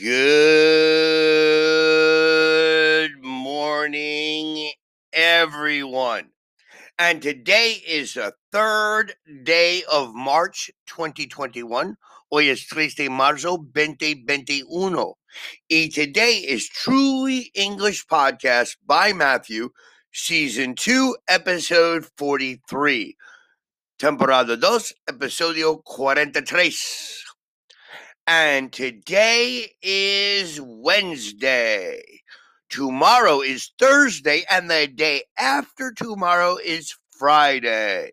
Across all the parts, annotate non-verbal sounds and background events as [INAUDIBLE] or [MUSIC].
Good morning, everyone. And today is the third day of March 2021. Hoy es 3 de marzo 2021. Y today is Truly English Podcast by Matthew, Season 2, Episode 43. Temporada 2, Episodio 43. And today is Wednesday. Tomorrow is Thursday, and the day after tomorrow is Friday.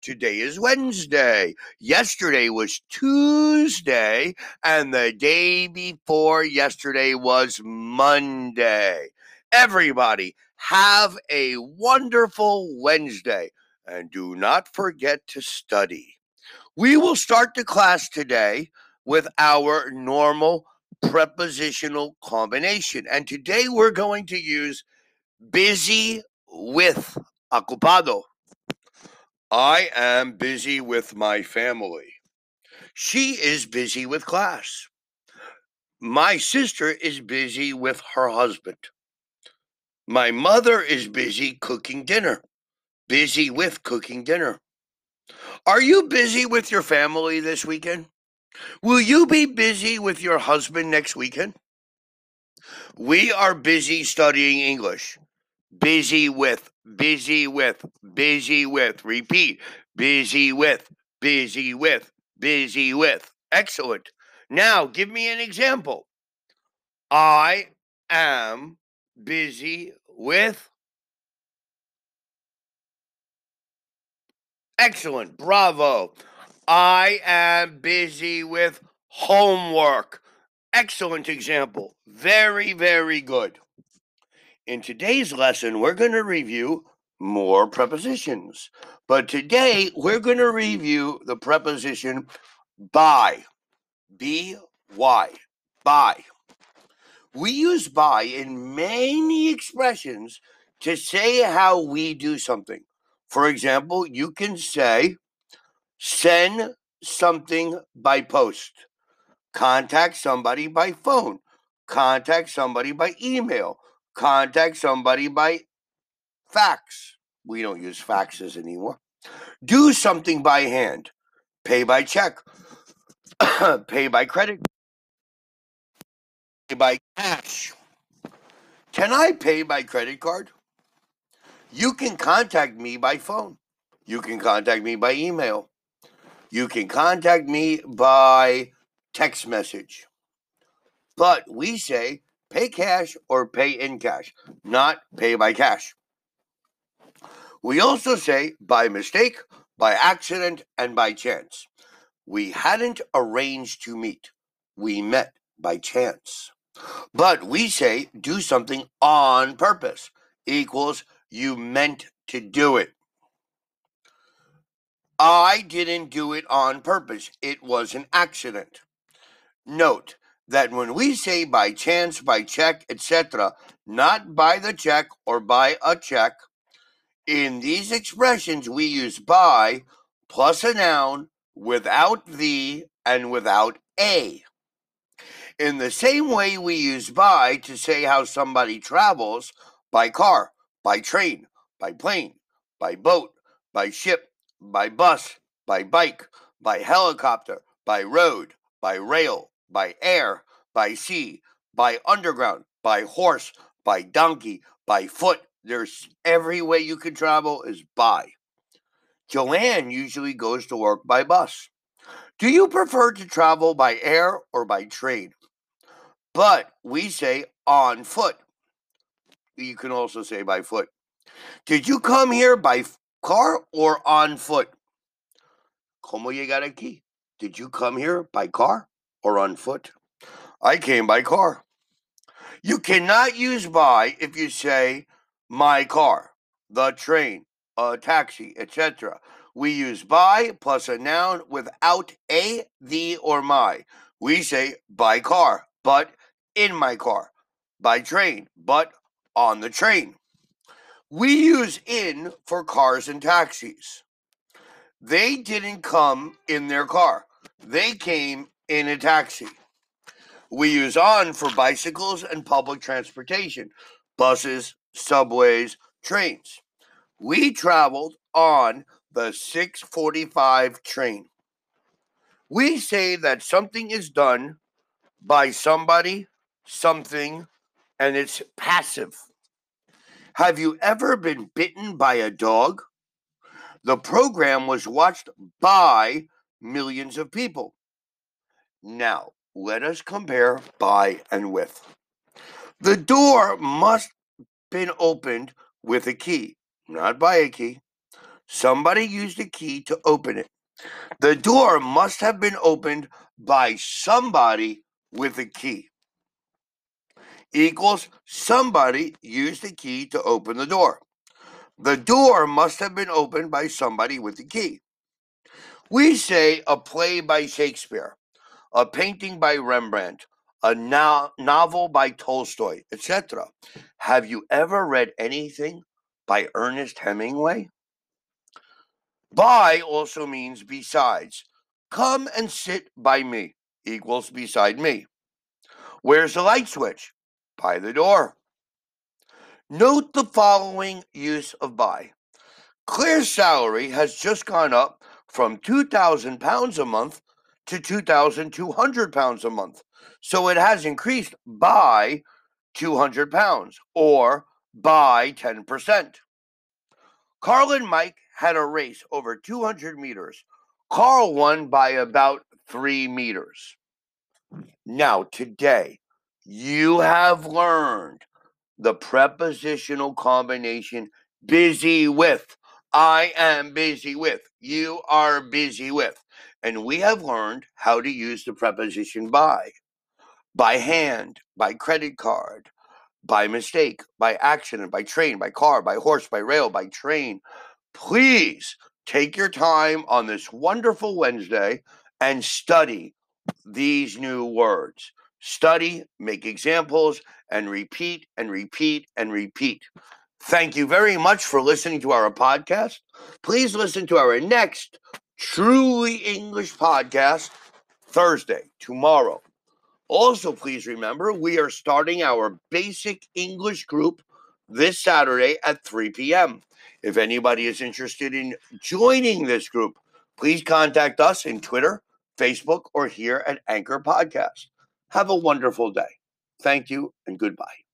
Today is Wednesday. Yesterday was Tuesday, and the day before yesterday was Monday. Everybody, have a wonderful Wednesday, and do not forget to study. We will start the class today with our normal prepositional combination. And today we're going to use busy with ocupado. I am busy with my family. She is busy with class. My sister is busy with her husband. My mother is busy cooking dinner. Busy with cooking dinner. Are you busy with your family this weekend? Will you be busy with your husband next weekend? We are busy studying English. Busy with, busy with, busy with. Repeat. Busy with, busy with, busy with. Excellent. Now, give me an example. I am busy with. Excellent. Bravo. I am busy with homework. Excellent example. Very, very good. In today's lesson, we're going to review more prepositions. But today, we're going to review the preposition by. B Y. By. We use by in many expressions to say how we do something. For example, you can say, Send something by post. Contact somebody by phone. Contact somebody by email. Contact somebody by fax. We don't use faxes anymore. Do something by hand. Pay by check. [COUGHS] Pay by credit. Pay by cash. Can I pay by credit card? You can contact me by phone. You can contact me by email. You can contact me by text message. But we say pay cash or pay in cash, not pay by cash. We also say by mistake, by accident, and by chance. We hadn't arranged to meet. We met by chance. But we say do something on purpose equals you meant to do it. I didn't do it on purpose. It was an accident. Note that when we say by chance, by check, etc., not by the check or by a check, in these expressions we use by plus a noun without the and without a. In the same way we use by to say how somebody travels by car, by train, by plane, by boat, by ship, by bus, by bike, by helicopter, by road, by rail, by air, by sea, by underground, by horse, by donkey, by foot. There's every way you can travel is by. Joanne usually goes to work by bus. Do you prefer to travel by air or by train? But we say on foot. You can also say by foot. Did you come here by car or on foot? ¿Cómo llegar aquí? Did you come here by car or on foot? I came by car. You cannot use by if you say my car, the train, a taxi, etc. We use by plus a noun without a, the, or my. We say by car, but in my car, by train, but on the train. We use in for cars and taxis. They didn't come in their car, they came in a taxi. We use on for bicycles and public transportation, buses, subways, trains. We traveled on the 645 train. We say that something is done by somebody, something, and it's passive. Have you ever been bitten by a dog? The program was watched by millions of people. Now, let us compare by and with. The door must been opened with a key, not by a key. Somebody used a key to open it. The door must have been opened by somebody with a key. Equals somebody used a key to open the door. The door must have been opened by somebody with a key. We say a play by Shakespeare, a painting by Rembrandt, a no- novel by Tolstoy, etc. Have you ever read anything by Ernest Hemingway? By also means besides. Come and sit by me equals beside me. Where's the light switch? By the door. Note the following use of by. Claire's salary has just gone up from 2,000 pounds a month to 2,200 pounds a month. So it has increased by 200 pounds or by 10%. Carl and Mike had a race over 200 meters. Carl won by about three meters. Now, today, you have learned the prepositional combination busy with. I am busy with. You are busy with. And we have learned how to use the preposition by. By hand, by credit card, by mistake, by accident, by train, by car, by horse, by rail, by train. Please take your time on this wonderful Wednesday and study these new words. Study, make examples, and repeat and repeat and repeat. Thank you very much for listening to our podcast. Please listen to our next Truly English podcast Thursday, tomorrow. Also, please remember we are starting our basic English group this Saturday at 3 p.m. If anybody is interested in joining this group, please contact us in Twitter, Facebook, or here at Anchor Podcast. Have a wonderful day. Thank you and goodbye.